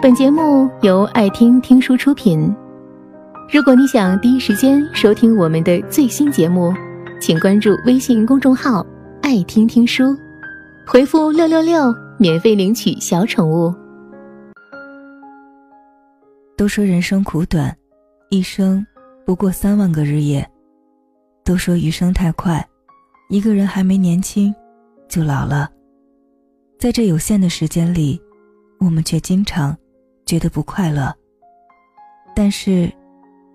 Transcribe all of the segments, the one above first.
本节目由爱听听书出品。如果你想第一时间收听我们的最新节目，请关注微信公众号“爱听听书”，回复“六六六”免费领取小宠物。都说人生苦短，一生不过三万个日夜。都说余生太快，一个人还没年轻，就老了。在这有限的时间里，我们却经常觉得不快乐。但是，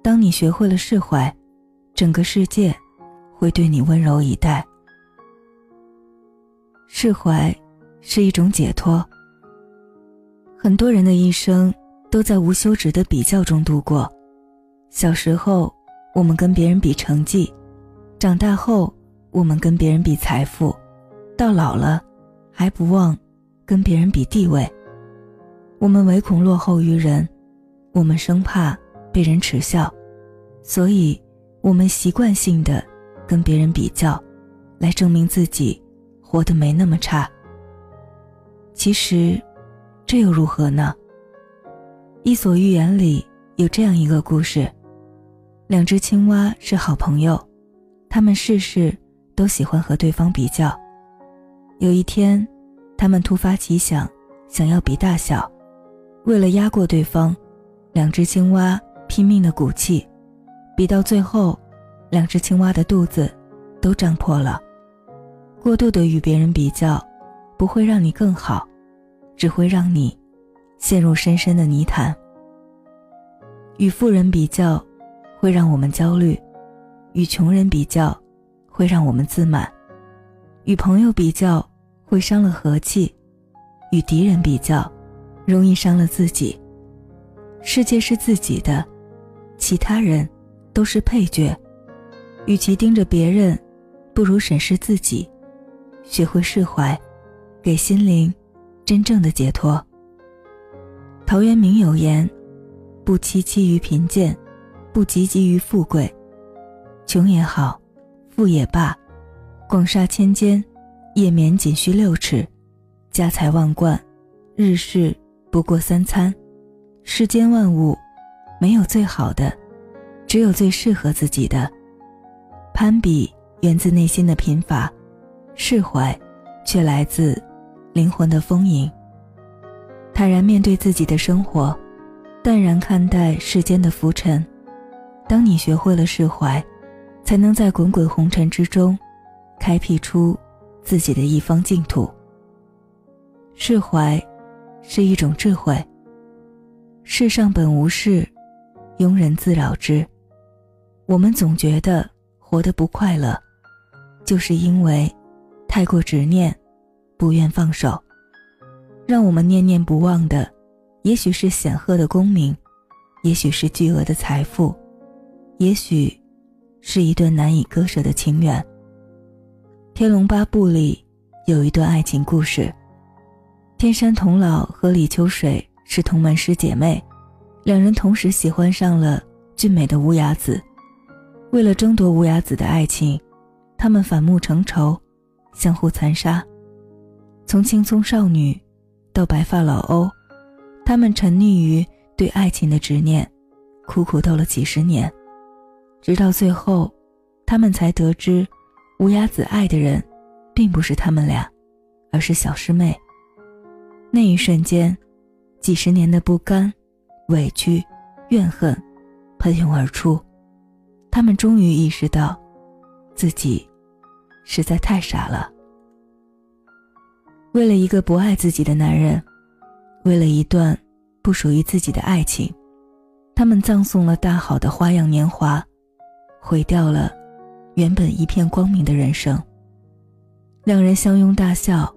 当你学会了释怀，整个世界会对你温柔以待。释怀是一种解脱。很多人的一生都在无休止的比较中度过。小时候，我们跟别人比成绩；长大后，我们跟别人比财富；到老了。还不忘跟别人比地位。我们唯恐落后于人，我们生怕被人耻笑，所以，我们习惯性的跟别人比较，来证明自己活得没那么差。其实，这又如何呢？《伊索寓言》里有这样一个故事：两只青蛙是好朋友，他们事事都喜欢和对方比较。有一天，他们突发奇想，想要比大小。为了压过对方，两只青蛙拼命的鼓气，比到最后，两只青蛙的肚子都胀破了。过度的与别人比较，不会让你更好，只会让你陷入深深的泥潭。与富人比较，会让我们焦虑；与穷人比较，会让我们自满；与朋友比较。会伤了和气，与敌人比较，容易伤了自己。世界是自己的，其他人都是配角。与其盯着别人，不如审视自己，学会释怀，给心灵真正的解脱。陶渊明有言：“不戚戚于贫贱，不汲汲于富贵。穷也好，富也罢，广厦千间。”夜眠仅需六尺，家财万贯，日事不过三餐。世间万物，没有最好的，只有最适合自己的。攀比源自内心的贫乏，释怀却来自灵魂的丰盈。坦然面对自己的生活，淡然看待世间的浮沉。当你学会了释怀，才能在滚滚红尘之中，开辟出。自己的一方净土。释怀，是一种智慧。世上本无事，庸人自扰之。我们总觉得活得不快乐，就是因为太过执念，不愿放手。让我们念念不忘的，也许是显赫的功名，也许是巨额的财富，也许是一段难以割舍的情缘。《天龙八部》里有一段爱情故事，天山童姥和李秋水是同门师姐妹，两人同时喜欢上了俊美的乌鸦子。为了争夺乌鸦子的爱情，他们反目成仇，相互残杀。从青葱少女到白发老欧，他们沉溺于对爱情的执念，苦苦斗了几十年，直到最后，他们才得知。乌鸦子爱的人，并不是他们俩，而是小师妹。那一瞬间，几十年的不甘、委屈、怨恨喷涌而出，他们终于意识到，自己实在太傻了。为了一个不爱自己的男人，为了一段不属于自己的爱情，他们葬送了大好的花样年华，毁掉了。原本一片光明的人生。两人相拥大笑，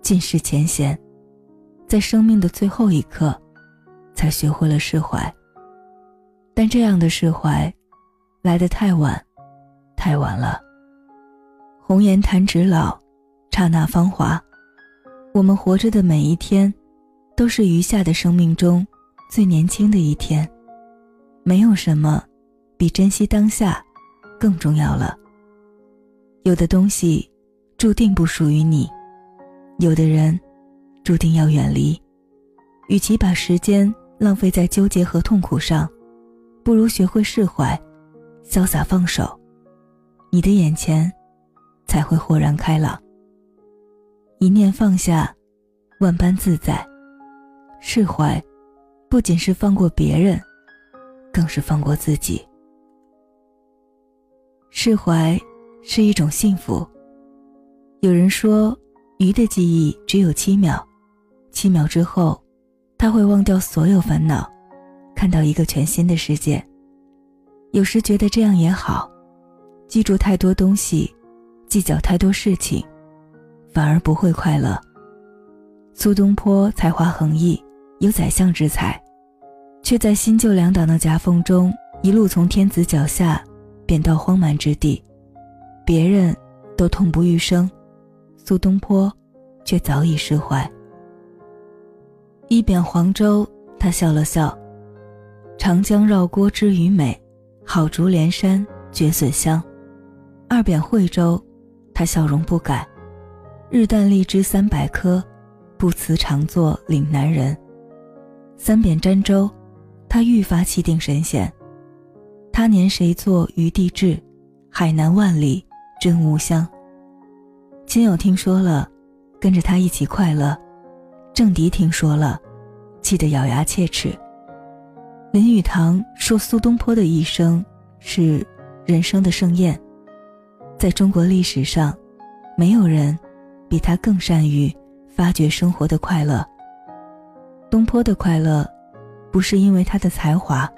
尽释前嫌，在生命的最后一刻，才学会了释怀。但这样的释怀，来得太晚，太晚了。红颜弹指老，刹那芳华。我们活着的每一天，都是余下的生命中最年轻的一天。没有什么，比珍惜当下。更重要了。有的东西注定不属于你，有的人注定要远离。与其把时间浪费在纠结和痛苦上，不如学会释怀，潇洒放手，你的眼前才会豁然开朗。一念放下，万般自在。释怀，不仅是放过别人，更是放过自己。释怀是一种幸福。有人说，鱼的记忆只有七秒，七秒之后，他会忘掉所有烦恼，看到一个全新的世界。有时觉得这样也好，记住太多东西，计较太多事情。反而不会快乐。苏东坡才华横溢，有宰相之才，却在新旧两党的夹缝中，一路从天子脚下贬到荒蛮之地。别人都痛不欲生，苏东坡却早已释怀。一贬黄州，他笑了笑：“长江绕郭知鱼美，好竹连山绝笋香。”二贬惠州，他笑容不改。日啖荔枝三百颗，不辞常作岭南人。三贬儋州，他愈发气定神闲。他年谁作余地志，海南万里真无香。亲友听说了，跟着他一起快乐；郑迪听说了，气得咬牙切齿。林语堂说苏东坡的一生是人生的盛宴，在中国历史上，没有人。比他更善于发掘生活的快乐。东坡的快乐，不是因为他的才华，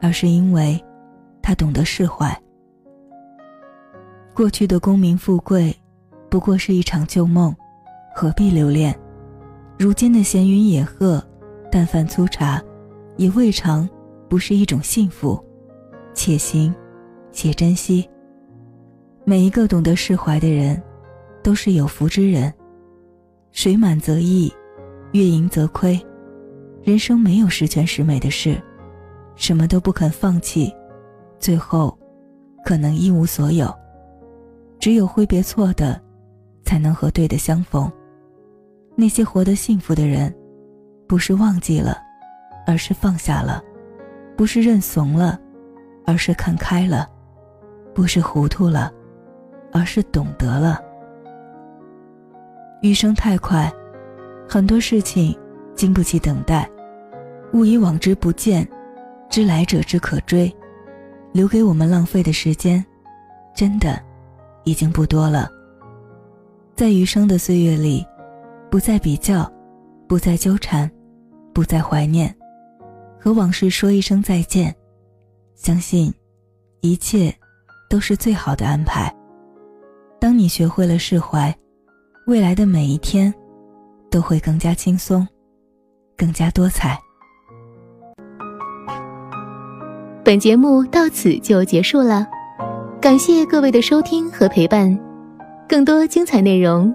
而是因为他懂得释怀。过去的功名富贵，不过是一场旧梦，何必留恋？如今的闲云野鹤，淡饭粗茶，也未尝不是一种幸福。且行，且珍惜。每一个懂得释怀的人。都是有福之人，水满则溢，月盈则亏。人生没有十全十美的事，什么都不肯放弃，最后可能一无所有。只有挥别错的，才能和对的相逢。那些活得幸福的人，不是忘记了，而是放下了；不是认怂了，而是看开了；不是糊涂了，而是懂得了。余生太快，很多事情经不起等待。物以往之不谏，知来者之可追。留给我们浪费的时间，真的已经不多了。在余生的岁月里，不再比较，不再纠缠，不再怀念，和往事说一声再见。相信，一切都是最好的安排。当你学会了释怀。未来的每一天，都会更加轻松，更加多彩。本节目到此就结束了，感谢各位的收听和陪伴。更多精彩内容，